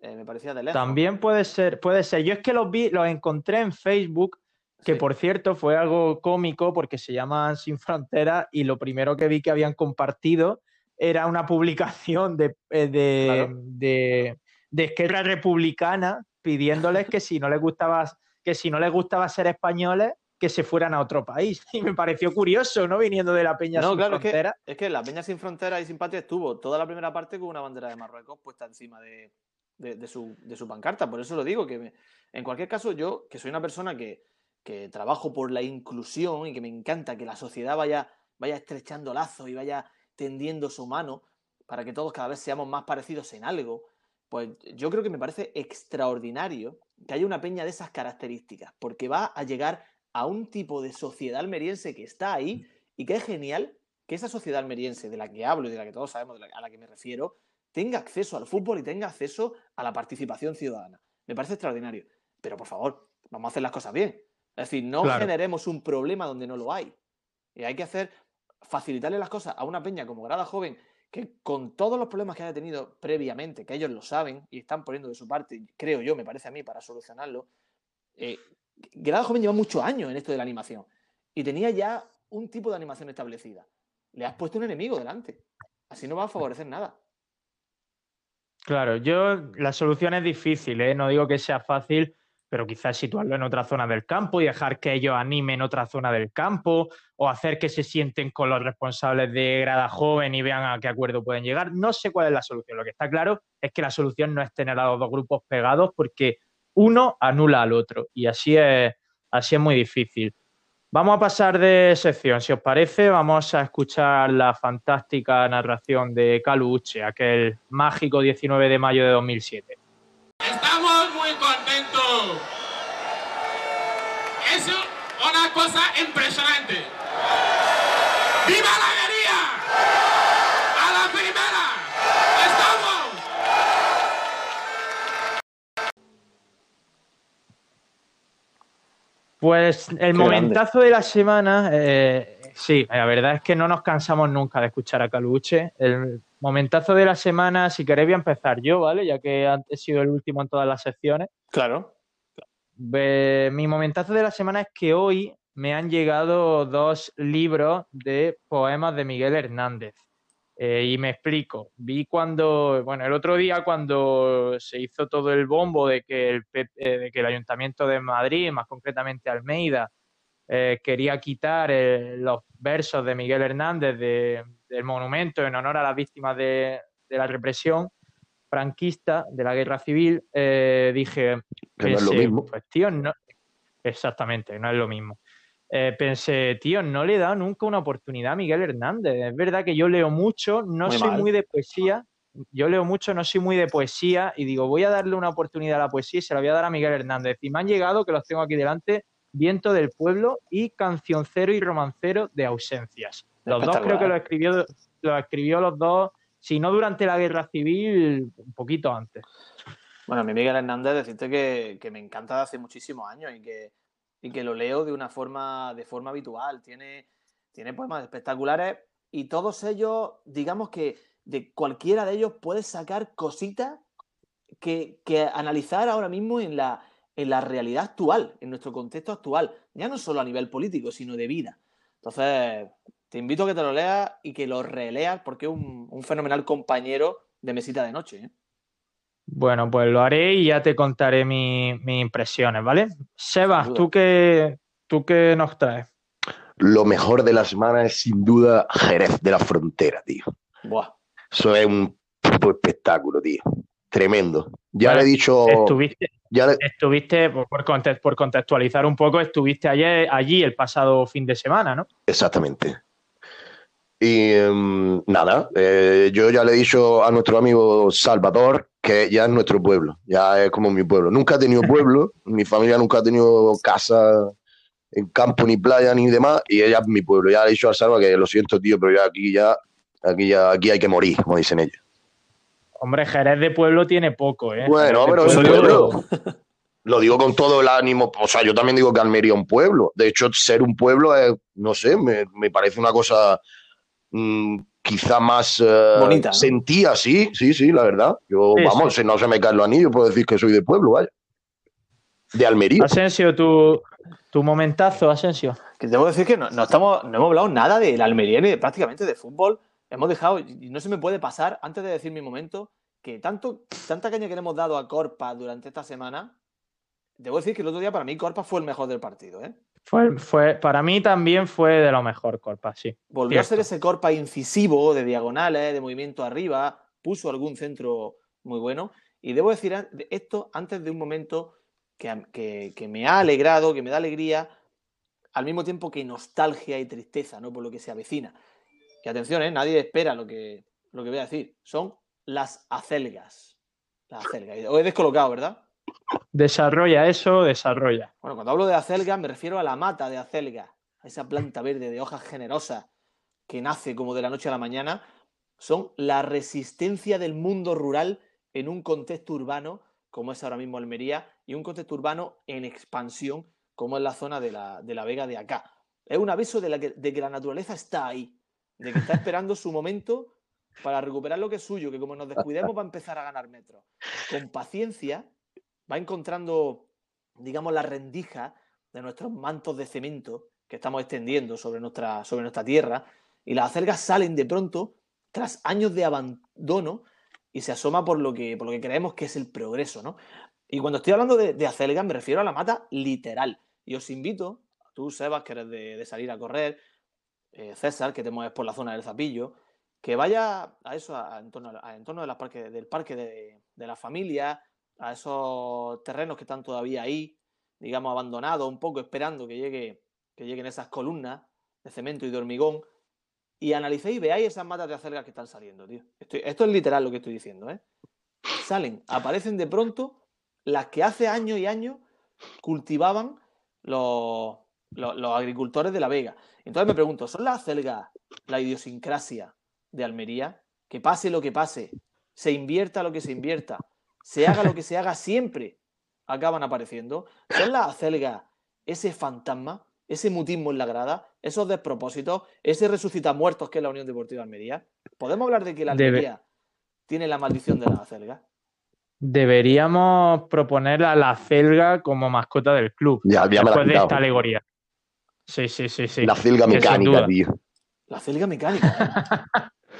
eh, me parecía de lejos. También puede ser, puede ser. Yo es que los vi, los encontré en Facebook, que Sí. por cierto fue algo cómico porque se llaman Sin Fronteras y lo primero que vi que habían compartido era una publicación de, eh, de, Claro. de, de Esquerra Republicana pidiéndoles que si no les gustaba que si no les gustaba ser españoles que se fueran a otro país. Y me pareció curioso no viniendo de la Peña No, Sin claro, es que, Fronteras es que la Peña Sin Fronteras y Sin Patria estuvo toda la primera parte con una bandera de Marruecos puesta encima de, de- de su, de su pancarta. Por eso lo digo, que me- en cualquier caso, yo, que soy una persona que, que trabajo por la inclusión y que me encanta que la sociedad vaya, vaya estrechando lazos y vaya tendiendo su mano para que todos cada vez seamos más parecidos en algo, pues yo creo que me parece extraordinario que haya una peña de esas características, porque va a llegar a un tipo de sociedad almeriense que está ahí y que es genial que esa sociedad almeriense de la que hablo y de la que todos sabemos, la- a la que me refiero, tenga acceso al fútbol y tenga acceso a la participación ciudadana. Me parece extraordinario. Pero por favor, vamos a hacer las cosas bien. Es decir, no Claro. generemos un problema donde no lo hay. Y hay que hacer, facilitarle las cosas a una peña como Grada Joven, que con todos los problemas que haya tenido previamente, que ellos lo saben y están poniendo de su parte, creo yo, me parece a mí, para solucionarlo, eh, Grada Joven lleva muchos años en esto de la animación y tenía ya un tipo de animación establecida. Le has puesto un enemigo delante. Así no va a favorecer nada. Claro, yo la solución es difícil, ¿eh? no digo que sea fácil, pero quizás situarlo en otra zona del campo y dejar que ellos animen otra zona del campo o hacer que se sienten con los responsables de grada joven y vean a qué acuerdo pueden llegar. No sé cuál es la solución. Lo que está claro es que la solución no es tener a los dos grupos pegados porque uno anula al otro y así es, así es muy difícil. Vamos a pasar de sección, si os parece, vamos a escuchar la fantástica narración de Caluche, aquel mágico 19 de mayo de 2007. Estamos muy contentos. Es una cosa impresionante. ¡Viva la alegría! ¡A la primera! ¡Estamos! Pues el momentazo de la semana, eh, sí, la verdad es que no nos cansamos nunca de escuchar a Caluche. El momentazo de la semana, si queréis voy a empezar yo, ¿vale? Ya que he sido el último en todas las secciones. Claro. Mi momentazo de la semana es que hoy me han llegado dos libros de poemas de Miguel Hernández. Eh, y me explico. Vi cuando, bueno, el otro día cuando se hizo todo el bombo de que el, eh, Ayuntamiento de Madrid, más concretamente Almeida, eh, quería quitar los versos de Miguel Hernández de- del monumento en honor a las víctimas de la represión franquista, de la guerra civil, eh, dije, no es lo mismo. pues tío, no, exactamente, no es lo mismo. Eh, pensé, tío, no le he dado nunca una oportunidad a Miguel Hernández. Es verdad que yo leo mucho, no Muy soy mal. muy de poesía, yo leo mucho, no soy muy de poesía y digo, voy a darle una oportunidad a la poesía y se la voy a dar a Miguel Hernández. Y me han llegado, que los tengo aquí delante, Viento del Pueblo y Cancioncero y Romancero de Ausencias. Los dos creo que lo escribió, lo escribió los dos, si no durante la guerra civil, un poquito antes. Bueno, mi Miguel Hernández, decirte que, que me encanta de hace muchísimos años y que, y que lo leo de una forma, de forma habitual. Tiene, tiene poemas espectaculares y todos ellos, digamos que de cualquiera de ellos puedes sacar cositas que, que analizar ahora mismo en la, en la realidad actual, en nuestro contexto actual, ya no solo a nivel político, sino de vida. Entonces, te invito a que te lo leas y que lo releas porque es un, un fenomenal compañero de mesita de noche. ¿eh? Bueno, pues lo haré y ya te contaré mi- mis impresiones, ¿vale? Sebas. ¿tú qué, ¿tú qué nos traes? Lo mejor de la semana es sin duda Jerez de la Frontera, tío. Buah. Eso es un puto espectáculo, tío. Tremendo. Ya Bueno, le he dicho. Estuviste, Ya le- estuviste por, por contextualizar un poco, estuviste ayer, allí el pasado fin de semana, ¿no? Exactamente. Y em, nada, eh, yo ya le he dicho a nuestro amigo Salvador que ya es nuestro pueblo, ya es como mi pueblo. Nunca ha tenido pueblo, mi familia nunca ha tenido casa en campo ni playa ni demás, y ella es mi pueblo. Ya le he dicho a Salva que lo siento, tío, pero ya aquí ya, aquí ya, aquí hay que morir, como dicen ellos. Hombre, Jerez de Pueblo tiene poco, ¿eh? Bueno, pero es pueblo. Lo digo con todo el ánimo. O sea, yo también digo que Almería es un pueblo. De hecho, ser un pueblo es, no sé, me, me parece una cosa mm, quizá más eh, Bonita, ¿no? sentía, sí, sí, sí, la verdad. Yo, Sí, vamos, si no se me caen los anillos, puedo decir que soy de pueblo, vaya. De Almería. Asensio, tu, tu momentazo, Asensio. Que debo decir que no, no estamos, no hemos hablado nada del Almería ni de- prácticamente de fútbol. Hemos dejado, y no se me puede pasar, antes de decir mi momento, que tanto, tanta caña que le hemos dado a Corpa durante esta semana, debo decir que el otro día para mí Corpa fue el mejor del partido. ¿eh? Fue, fue, para mí también fue de lo mejor, Corpa, sí. Volvió a ser ese Corpa incisivo, de diagonales, de movimiento arriba, puso algún centro muy bueno. Y debo decir esto antes de un momento que- que me ha alegrado, que me da alegría, al mismo tiempo que nostalgia y tristeza, ¿no? Por lo que se avecina. Y atención, ¿eh? Nadie espera lo que, lo que voy a decir. Son las acelgas. Las acelgas. Os he descolocado, ¿verdad? Desarrolla eso, desarrolla. Bueno, cuando hablo de acelga me refiero a la mata de acelga, a esa planta verde de hojas generosas que nace como de la noche a la mañana. Son la resistencia del mundo rural en un contexto urbano como es ahora mismo Almería y un contexto urbano en expansión como es la zona de la, de la Vega de acá. Es un aviso de, que, de que la naturaleza está ahí, de que está esperando su momento para recuperar lo que es suyo, que como nos descuidemos va a empezar a ganar metros. Con paciencia va encontrando, digamos, la rendija de nuestros mantos de cemento que estamos extendiendo sobre nuestra, sobre nuestra tierra y las acelgas salen de pronto tras años de abandono y se asoma por lo que, por lo que creemos que es el progreso, ¿no? Y cuando estoy hablando de, de acelgas me refiero a la mata literal. Y os invito, tú Sebas, que eres de, salir a correr, eh, César, que te mueves por la zona del Zapillo, que vaya a eso, a, a en torno, a, en torno de parque, del parque de, de la familia, a esos terrenos que están todavía ahí, digamos, abandonados, un poco esperando que llegue que lleguen esas columnas de cemento y de hormigón y analicéis y veáis esas matas de acelgas que están saliendo, tío. Esto es literal lo que estoy diciendo, ¿eh? Salen, aparecen de pronto las que hace años y años cultivaban los, los, los agricultores de La Vega. Entonces me pregunto, ¿son las acelgas la idiosincrasia de Almería? Que pase lo que pase, se invierta lo que se invierta, se haga lo que se haga, siempre acaban apareciendo. ¿Son las acelgas ese fantasma, ese mutismo en la grada, esos despropósitos, ese resucita muertos que es la Unión Deportiva Almería? ¿Podemos hablar de que la Debe- Almería tiene la maldición de las acelgas? Deberíamos proponer a la celga como mascota del club. Ya, ya después de esta alegoría. Sí, sí, sí, sí. La celga mecánica, tío. La celga mecánica.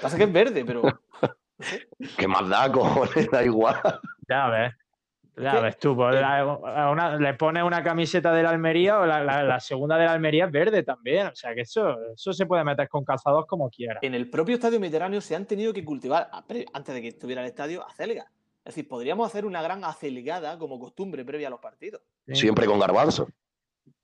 Pasa que es verde, pero ¿Qué más da, cojones? Da igual. Ya ves. Ya ves tú, pues, la- a una- le pones una camiseta de la Almería o la, la- la segunda de la Almería es verde también. O sea que eso, eso se puede meter con calzados como quiera. en el propio estadio mediterráneo se han tenido que cultivar, antes de que estuviera el estadio, acelgas. Es decir, podríamos hacer una gran acelgada como costumbre previa a los partidos. Siempre con garbanzo.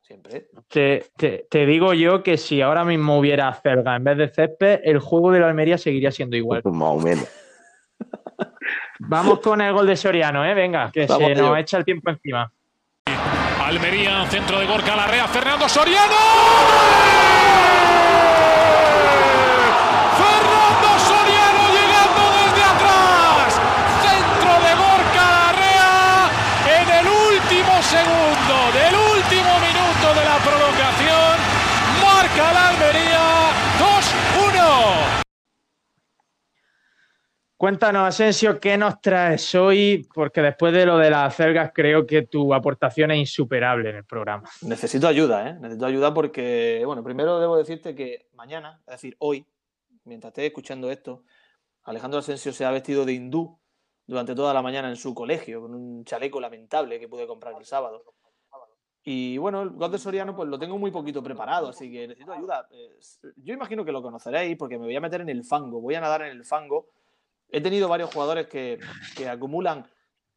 Siempre. Te, te- te digo yo que si ahora mismo hubiera celga en vez de césped, el juego de la Almería seguiría siendo igual. Más o menos. Vamos con el gol de Soriano, ¿eh? Venga, que Vamos se ello. nos echa el tiempo encima. Almería, centro de Gorka Larrea, Fernando Soriano. Fernando Soriano llegando desde atrás. Centro de Gorka Larrea en el último segundo del último minuto de la prolongación. Marca la Almería 2-1. Cuéntanos, Asensio, ¿qué nos traes hoy? Porque después de lo de las celgas, creo que tu aportación es insuperable en el programa. Necesito ayuda, ¿eh? Necesito ayuda porque, bueno, primero debo decirte que mañana, es decir, hoy, mientras estés escuchando esto, Alejandro Asensio se ha vestido de hindú durante toda la mañana en su colegio, con un chaleco lamentable que pude comprar el sábado. Y bueno, el gol de Soriano pues lo tengo muy poquito preparado, así que necesito ayuda. Eh, Yo imagino que lo conoceréis porque me voy a meter en el fango, voy a nadar en el fango. He tenido varios jugadores que, que acumulan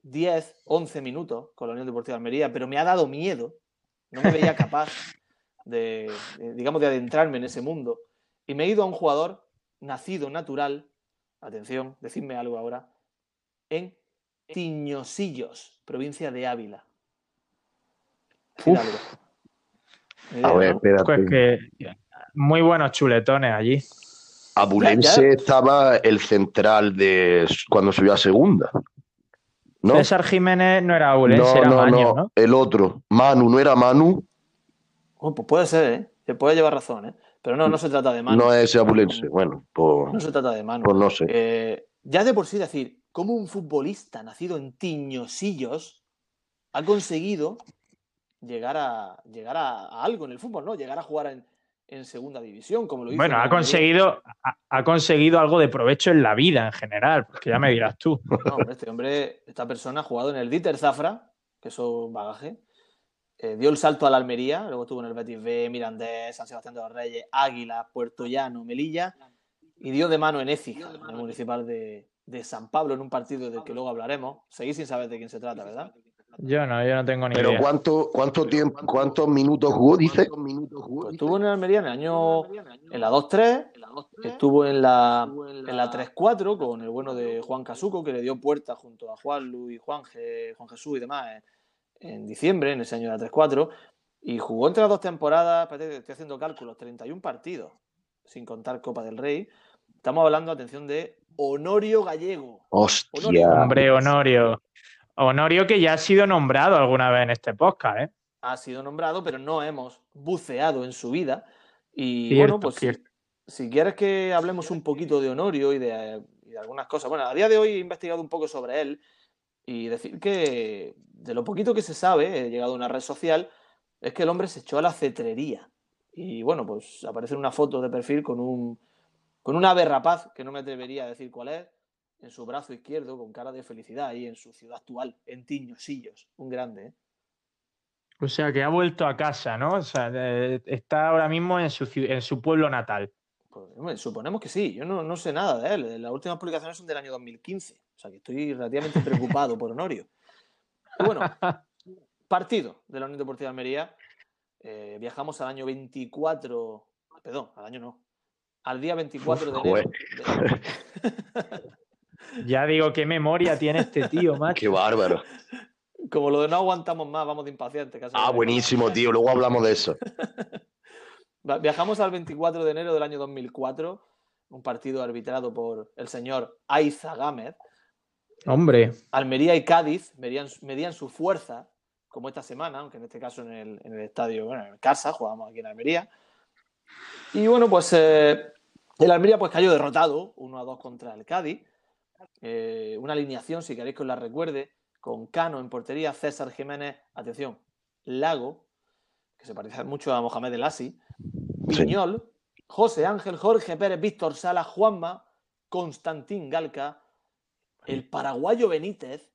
10, 11 minutos con la Unión Deportiva de Almería, pero me ha dado miedo. No me veía capaz de, de, digamos, de adentrarme en ese mundo. Y me he ido a un jugador nacido natural, atención, decidme algo ahora, en Tiñosillos, provincia de Ávila. A ver, ¿no? espérate. Pues que muy buenos chuletones allí. Abulense Ya, ya. estaba el central de cuando subió a segunda. ¿No? César Jiménez no era Abulense, no, era no, Maño, no, ¿no? El otro. Manu, no era Manu. Oh, pues puede ser, ¿eh? Se puede llevar razón, ¿eh? Pero no, no se trata de mano. No es ese Abulense. Bueno, pues, No se trata de mano. pues no sé. Eh, ya de por sí decir, cómo un futbolista nacido en Tiñosillos ha conseguido llegar a llegar a, a algo en el fútbol, ¿no? Llegar a jugar en, en segunda división, como lo hizo. Bueno, en ha conseguido, ha, ha conseguido algo de provecho en la vida en general, porque ya me dirás tú. No, hombre, este hombre, esta persona ha jugado en el Dieter Zafra, que es bagaje. eh, dio el salto a la Almería, luego estuvo en el Betis B, Mirandés, San Sebastián de los Reyes, Águila, Puerto Llano, Melilla y dio de mano en Écija, en el municipal de, de San Pablo, en un partido del que luego hablaremos. Seguís sin saber de quién se trata, ¿verdad? Yo no, yo no tengo ni Pero idea. ¿cuánto, cuánto tiempo, cuántos minutos jugó, dice? Pues estuvo en el Almería en el año en la 2-3, estuvo en la, en la 3-4 con el bueno de Juan Casuco, que le dio puerta junto a Juan Luis, Juan, Juan Jesús y demás en, en diciembre, en ese año de la 3-4, y jugó entre las dos temporadas, espérate, estoy haciendo cálculos, 31 partidos, sin contar Copa del Rey. Estamos hablando, atención, de Honorio Gallego. Hostia. Hombre, Honorio. Honorio que ya ha sido nombrado alguna vez en este podcast, ¿eh? ha sido nombrado, pero no hemos buceado en su vida. Y Cierto, bueno, pues si- quieres que hablemos un poquito de Honorio y de, y de algunas cosas. Bueno, a día de hoy he investigado un poco sobre él y decir que de lo poquito que se sabe, he llegado a una red social, es que el hombre se echó a la cetrería. Y bueno, pues aparece una foto de perfil con un con un ave rapaz, que no me atrevería a decir cuál es, en su brazo izquierdo, con cara de felicidad, ahí en su ciudad actual, en Tiñosillos. Un grande, ¿eh? O sea, que ha vuelto a casa, ¿no? O sea, eh, está ahora mismo en su, en su pueblo natal. Pues, hombre, suponemos que sí. Yo no, no sé nada de él. Las últimas publicaciones son del año 2015. O sea que estoy relativamente preocupado por Honorio. Bueno, partido de la Unión Deportiva de Almería. eh, viajamos al año 24, perdón, al año no, al día 24 de Joder. enero. Ya digo, qué memoria tiene este tío, macho. Qué bárbaro. como lo de no aguantamos más, vamos de impacientes. casi. Ah, buenísimo, tío. Luego hablamos de eso. Viajamos al 24 de enero del año 2004, un partido arbitrado por el señor Aiza Gámez. Hombre, Almería y Cádiz medían, medían su fuerza, como esta semana, aunque en este caso en el, en el estadio, bueno, en casa, jugábamos aquí en Almería. Y bueno, pues eh, el Almería pues cayó derrotado, 1 a 2 contra el Cádiz. Eh, una alineación, si queréis que os la recuerde, con Cano en portería, César Jiménez, atención, Lago, que se parece mucho a Mohamed El Asi, Piñol, José Ángel, Jorge Pérez, Víctor Sala, Juanma, Constantín Galca, el paraguayo Benítez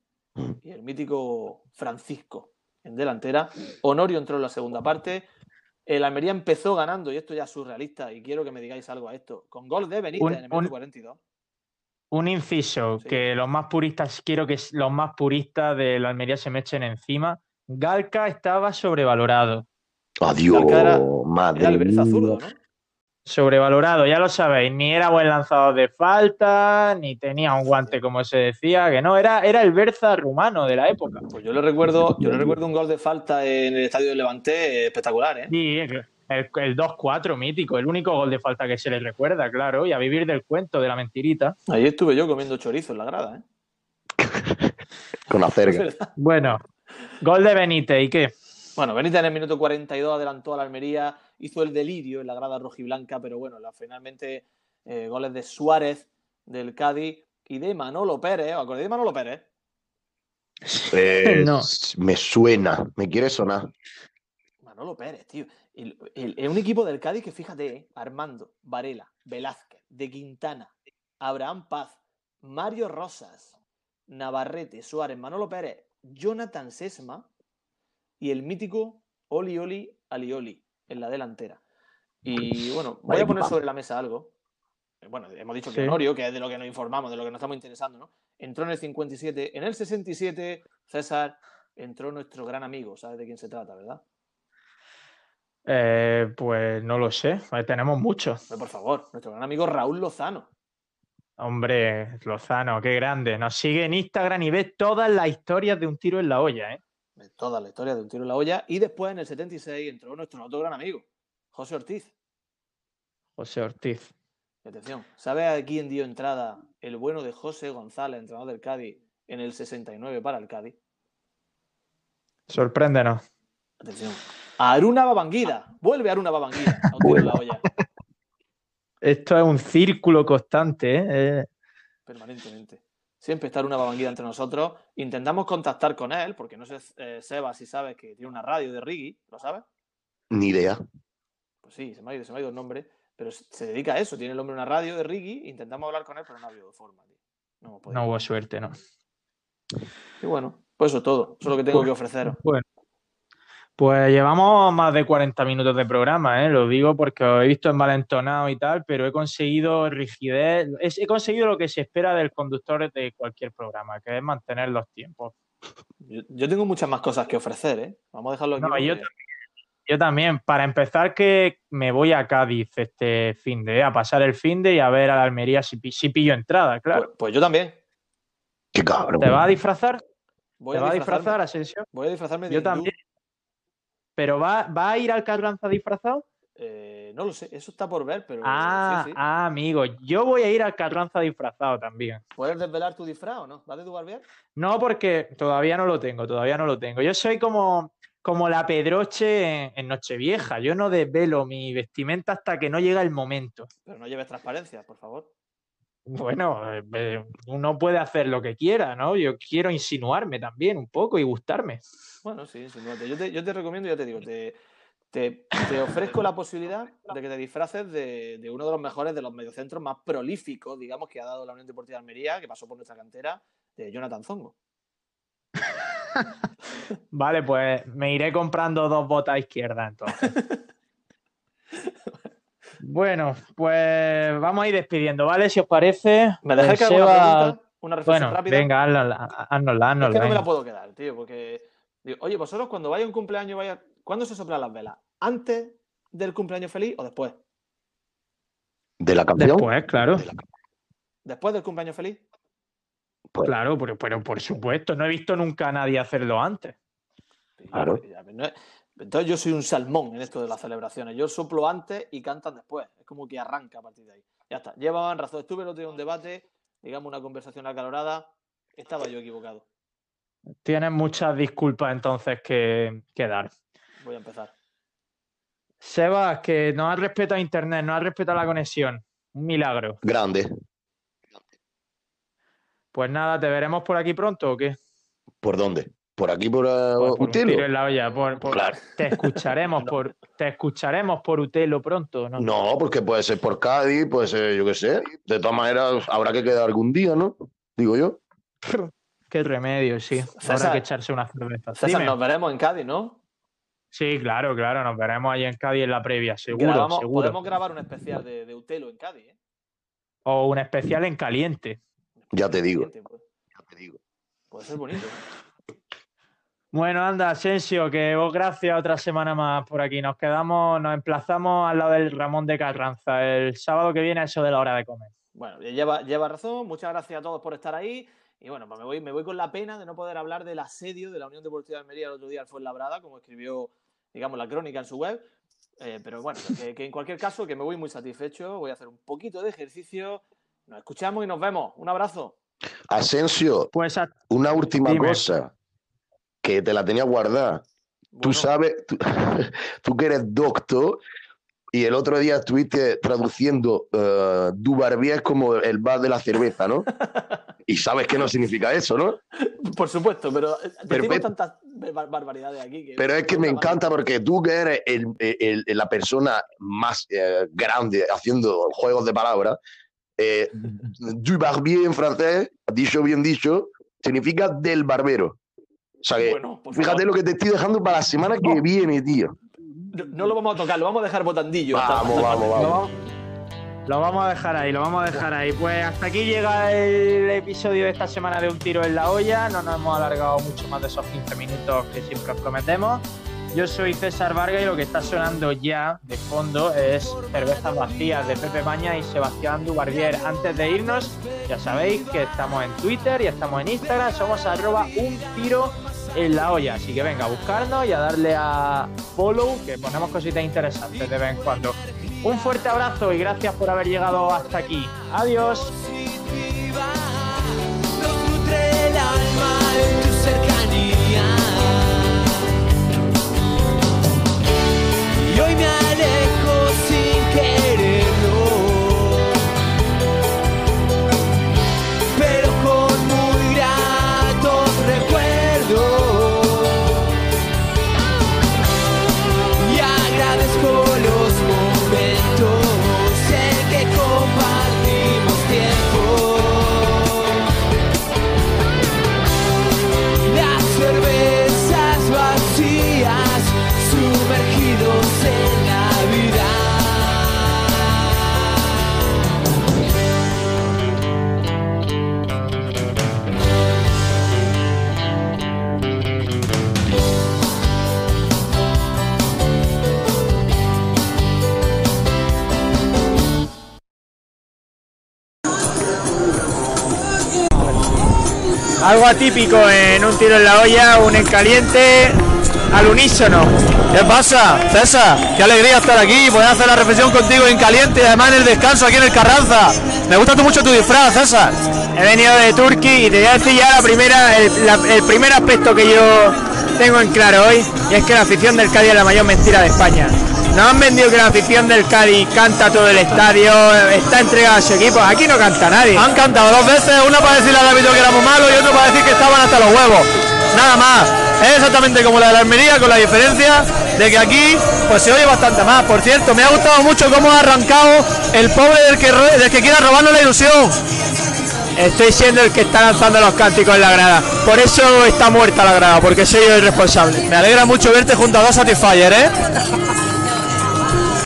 y el mítico Francisco en delantera. Honorio entró en la segunda parte. El Almería empezó ganando, y esto ya es surrealista, y quiero que me digáis algo a esto, con gol de Benítez Un- en el minuto un- 42. Un inciso, Sí. que los más puristas, quiero que los más puristas de la Almería se me echen encima. Galca estaba sobrevalorado. Adiós, era- madre Era el Berza mía. zurdo, ¿no? Sobrevalorado, ya lo sabéis, ni era buen lanzador de falta, ni tenía un guante como se decía, que no, era, era el Berza rumano de la época. Pues yo le recuerdo, yo le recuerdo un gol de falta en el estadio de Levante eh, espectacular, ¿eh? Sí, el, el 2-4 mítico, el único gol de falta que se le recuerda, claro, y a vivir del cuento, de la mentirita. Ahí estuve yo comiendo chorizo en la grada, ¿eh? Con verdad. Bueno, gol de Benítez, ¿y qué? Bueno, Benítez en el minuto 42 adelantó a la Almería, hizo el delirio en la grada rojiblanca, pero bueno, la, finalmente eh, goles de Suárez, del Cádiz y de Manolo Pérez. ¿Os acordáis de Manolo Pérez? Eh, No. Me suena, me quiere sonar. Manolo Pérez, tío. El- el- Es un equipo del Cádiz que fíjate, ¿eh? Armando, Varela, Velázquez, De Quintana, Abraham Paz, Mario Rosas, Navarrete, Suárez, Manolo Pérez, Jonathan Sesma y el mítico Oli Oli Alioli en la delantera. Y bueno, voy a poner sobre la mesa algo. Eh, Bueno, hemos dicho que Sí. Honorio, que es de lo que nos informamos, de lo que nos estamos interesando, ¿no? Entró en el 57. En el 67, César, entró nuestro gran amigo. ¿Sabes de quién se trata, verdad? Eh, pues no lo sé, eh, tenemos muchos. Por favor, nuestro gran amigo Raúl Lozano. Hombre, Lozano, qué grande. Nos sigue en Instagram y ve todas las historias de un tiro en la olla, ¿eh? de toda la historia de un tiro en la olla. Y después, en el 76, entró nuestro otro gran amigo, José Ortiz. José Ortiz. Y atención, ¿sabe a quién dio entrada el bueno de José González, entrenador del Cádiz, en el 69 para el Cádiz? Sorpréndenos. Atención. A Aruna Babanguida. Vuelve Aruna Babanguida en la olla. Esto es un círculo constante, ¿eh? Eh, Permanentemente. Siempre está Aruna Babanguida entre nosotros. Intentamos contactar con él, porque no sé, eh, Seba, si sabes que tiene una radio de Rigi, ¿lo sabes? Ni idea. Pues sí, se me ha ido, se me ha ido el nombre. Pero se dedica a eso. Tiene el hombre una radio de Rigi. Intentamos hablar con él, pero no ha habido forma. Tío. No. No hubo suerte, ¿no? Y bueno, pues eso es todo. Eso es lo que tengo que ofreceros. Bueno. Pues llevamos más de 40 minutos de programa, ¿eh? Lo digo porque os he visto envalentonado y tal, pero he conseguido rigidez, he conseguido lo que se espera del conductor de cualquier programa, que es mantener los tiempos. Yo, yo tengo muchas más cosas que ofrecer, ¿eh? Vamos a dejarlo aquí. No, yo también, para empezar, que me voy a Cádiz este fin de, a pasar el fin de y a ver a la Almería si, si pillo entrada, claro. Pues, pues yo también. Qué cabrón. ¿Te vas a disfrazar? Voy ¿Te vas a disfrazar, Asensio? Voy a disfrazarme de Yo hindú. también. ¿Pero va, va a ir al Carranza disfrazado? Eh, no lo sé, eso está por ver, pero Ah, sí, sí. ah, amigo, yo voy a ir al Carranza disfrazado también. ¿Puedes desvelar tu disfraz o no? ¿Vas de tu barbier? No, porque todavía no lo tengo, todavía no lo tengo. Yo soy como, como la Pedroche en, en Nochevieja. Yo no desvelo mi vestimenta hasta que no llega el momento. Pero no lleves transparencia, por favor. Bueno, eh, eh, uno puede hacer lo que quiera, ¿no? Yo quiero insinuarme también un poco y gustarme. Bueno, sí, sin duda. Yo te, yo te recomiendo, ya te digo, te, te, te ofrezco la posibilidad de que te disfraces de, de uno de los mejores, de los mediocentros más prolíficos, digamos, que ha dado la Unión Deportiva de Almería, que pasó por nuestra cantera, de Jonathan Zongo. Vale, pues me iré comprando dos botas izquierdas entonces. Bueno, pues vamos a ir despidiendo, ¿vale? Si os parece. ¿Me dejáis que haga una Seba- pregunta? Una reflexión Bueno, rápida. venga, haznosla, haznosla, Es que no me la puedo quedar, tío, porque. digo, oye, vosotros cuando vaya un cumpleaños, vaya. ¿Cuándo se soplan las velas? antes del cumpleaños feliz o después? ¿De la canción? Después, claro. ¿Después del cumpleaños feliz? Pues, Claro, pero, pero por supuesto, no he visto nunca a nadie hacerlo antes. Claro. Pues, no Entonces yo soy un salmón en esto de las celebraciones. Yo soplo antes y cantan después. Es como que arranca a partir de ahí. Ya está. Llevaban razón. Estuve el otro día en un debate, digamos una conversación acalorada. Estaba yo equivocado. Tienes muchas disculpas entonces que, que dar. Voy a empezar. Sebas, que no has respetado a internet, no has respetado la conexión. Un milagro. Grande. Pues nada, ¿te veremos por aquí pronto o qué? ¿Por dónde? ¿Por aquí, por, uh, Pues por un Utelo? tiro en la olla. por- por- Claro. Te escucharemos por te escucharemos por Utelo pronto, ¿no? No, porque puede ser por Cádiz, puede ser, yo qué sé. De todas maneras, habrá que quedar algún día, ¿no? Digo yo. Qué remedio, sí. Habrá que echarse una cerveza. César, Dime. nos veremos en Cádiz, ¿no? Sí, claro, claro. Nos veremos ahí en Cádiz en la previa, seguro, Grabamos- seguro. Podemos grabar un especial de, de Utelo en Cádiz, ¿eh? O un especial en caliente. Ya te digo. Pues. Puede ser bonito. Bueno, anda, Asensio, que vos gracias otra semana más por aquí. Nos quedamos, nos emplazamos al lado del Ramón de Carranza el sábado que viene a eso de la hora de comer. Bueno, lleva, lleva razón. Muchas gracias a todos por estar ahí. Y bueno, pues me voy, me voy con la pena de no poder hablar del asedio de la Unión Deportiva de Almería el otro día al Fuenlabrada, como escribió, digamos, la crónica en su web. Eh, pero bueno, que, que en cualquier caso, que me voy muy satisfecho. Voy a hacer un poquito de ejercicio. Nos escuchamos y nos vemos. Un abrazo. Asensio, Pues a- una última Dime. cosa que te la tenía guardada. Tú Bueno. sabes, tú, tú que eres doctor y el otro día estuviste traduciendo uh, du barbier como el bar de la cerveza, ¿no? Y sabes que no significa eso, ¿no? Por supuesto, pero eh, decimos Perfecto. tantas bar- barbaridades aquí. Que Pero es que me encanta porque tú que eres el- el- el- la persona más eh, grande haciendo juegos de palabras, eh, du barbier en francés, dicho bien dicho, significa del barbero. O sea que, Bueno, fíjate favor. lo que te estoy dejando para la semana que viene, tío. No, no lo vamos a tocar, lo vamos a dejar botandillo. Vamos, hasta- vamos, lo vamos. vamos, lo vamos a dejar ahí, lo vamos a dejar ahí. Pues hasta aquí llega el episodio de esta semana de Un Tiro en la Olla. No nos hemos alargado mucho más de esos 15 minutos que siempre os prometemos. Yo soy César Vargas y lo que está sonando ya de fondo es Cervezas Vacías de Pepe Maña y Sebastián Dubarbier. Antes de irnos, ya sabéis que estamos en Twitter y estamos en Instagram, somos arroba un tiro en la olla. Así que venga a buscarnos y a darle a follow, que ponemos cositas interesantes de vez en cuando. Un fuerte abrazo y gracias por haber llegado hasta aquí. Adiós. Y hoy me atípico en un tiro en la olla, un en caliente, al unísono. ¿Qué pasa, César? Qué alegría estar aquí y poder hacer la reflexión contigo en caliente y además en el descanso aquí en el Carranza. Me gusta mucho tu disfraz, César. He venido de Turquía y te voy a decir ya la primera, el, la- el primer aspecto que yo tengo en claro hoy, y es que la afición del Cádiz es la mayor mentira de España. Nos han vendido que la afición del Cádiz canta todo el estadio, está entregada a su equipo. Aquí no canta nadie. Han cantado dos veces, una para decirle al árbitro que éramos malos y otro para decir que estaban hasta los huevos. Nada más. Es exactamente como la de la Almería, con la diferencia de que aquí pues se oye bastante más. Por cierto, me ha gustado mucho cómo ha arrancado el pobre del que, del que quiera robarnos la ilusión. Estoy siendo el que está lanzando los cánticos en la grada. Por eso está muerta la grada, porque soy yo el responsable. Me alegra mucho verte junto a dos Satisfyer, ¿eh?